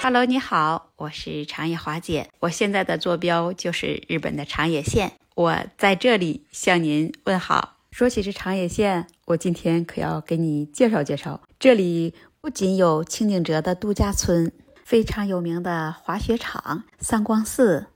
Hello，你好，我是长野华姐。我现在的坐标就是日本的长野县，我在这里向您问好。说起这长野县，我今天可要给你介绍介绍。这里不仅有清景泽的度假村，非常有名的滑雪场三光寺，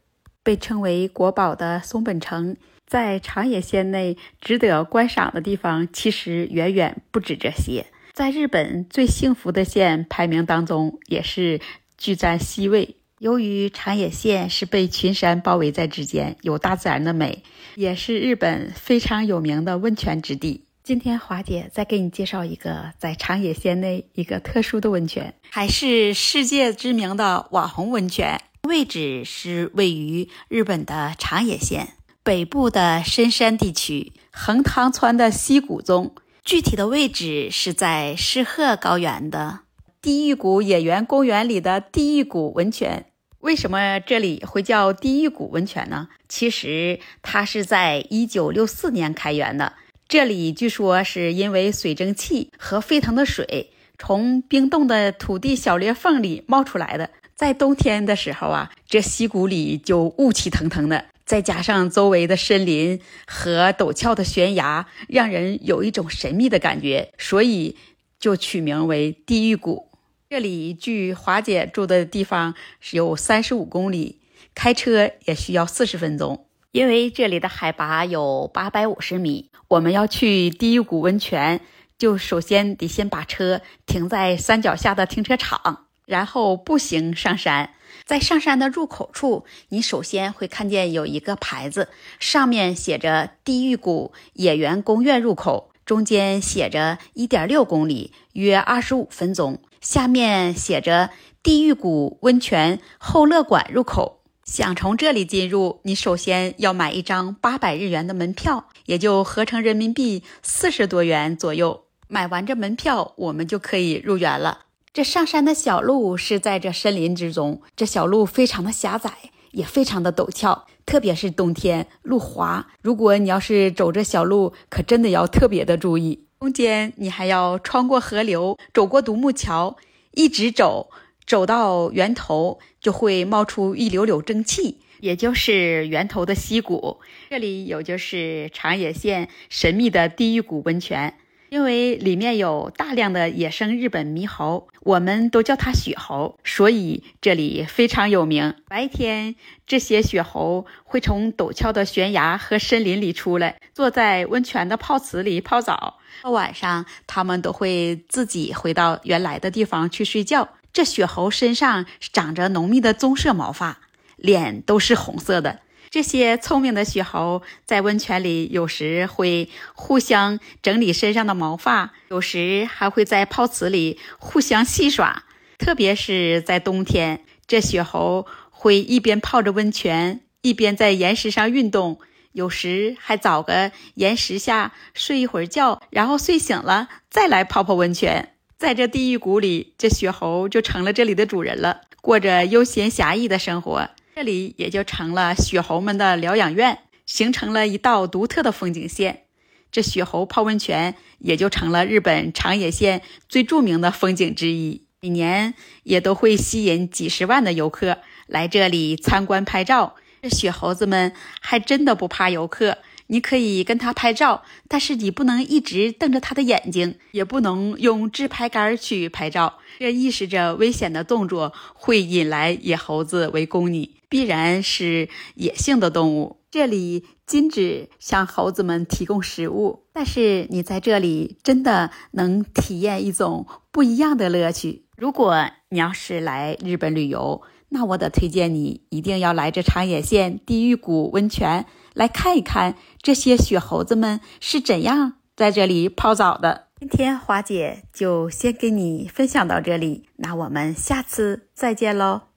被称为国宝的松本城，在长野县内值得观赏的地方其实远远不止这些。在日本最幸福的县排名当中，也是居占西位。由于长野县是被群山包围在之间，有大自然的美，也是日本非常有名的温泉之地。今天华姐再给你介绍一个在长野县内一个特殊的温泉，还是世界知名的网红温泉。位置是位于日本的长野县北部的深山地区横汤川的溪谷中。具体的位置是在石鹤高原的地狱谷野原公园里的地狱谷温泉。为什么这里会叫地狱谷温泉呢？其实它是在一九六四年开园的。这里据说是因为水蒸气和沸腾的水从冰冻的土地小裂缝里冒出来的。在冬天的时候啊，这溪谷里就雾气腾腾的。再加上周围的森林和陡峭的悬崖，让人有一种神秘的感觉，所以就取名为地狱谷。这里距华姐住的地方有三十五公里，开车也需要四十分钟。因为这里的海拔有八百五十米，我们要去地狱谷温泉，就首先得先把车停在山脚下的停车场，然后步行上山。在上山的入口处，你首先会看见有一个牌子，上面写着“地狱谷野原公园入口”，中间写着“一点六公里，约二十五分钟”，下面写着“地狱谷温泉后乐馆入口”。想从这里进入，你首先要买一张八百日元的门票，也就合成人民币四十多元左右。买完这门票，我们就可以入园了。这上山的小路是在这森林之中，这小路非常的狭窄，也非常的陡峭，特别是冬天路滑。如果你要是走这小路，可真的要特别的注意。中间你还要穿过河流，走过独木桥，一直走，走到源头就会冒出一溜溜蒸汽，也就是源头的溪谷。这里有就是长野县神秘的地狱谷温泉。因为里面有大量的野生日本猕猴，我们都叫它雪猴，所以这里非常有名。白天，这些雪猴会从陡峭的悬崖和森林里出来，坐在温泉的泡池里泡澡。到晚上，它们都会自己回到原来的地方去睡觉。这雪猴身上长着浓密的棕色毛发，脸都是红色的。这些聪明的雪猴在温泉里，有时会互相整理身上的毛发，有时还会在泡池里互相戏耍。特别是在冬天，这雪猴会一边泡着温泉，一边在岩石上运动，有时还找个岩石下睡一会儿觉，然后睡醒了再来泡泡温泉。在这地狱谷里，这雪猴就成了这里的主人了，过着悠闲侠义的生活。这里也就成了雪猴们的疗养院，形成了一道独特的风景线。这雪猴泡温泉也就成了日本长野县最著名的风景之一，每年也都会吸引几十万的游客来这里参观拍照。这雪猴子们还真的不怕游客。你可以跟他拍照，但是你不能一直瞪着他的眼睛，也不能用自拍杆去拍照，这意味着危险的动作会引来野猴子围攻你，必然是野性的动物。这里禁止向猴子们提供食物，但是你在这里真的能体验一种不一样的乐趣。如果你要是来日本旅游，那我得推荐你一定要来这长野县地狱谷温泉。来看一看这些雪猴子们是怎样在这里泡澡的。今天华姐就先给你分享到这里，那我们下次再见喽。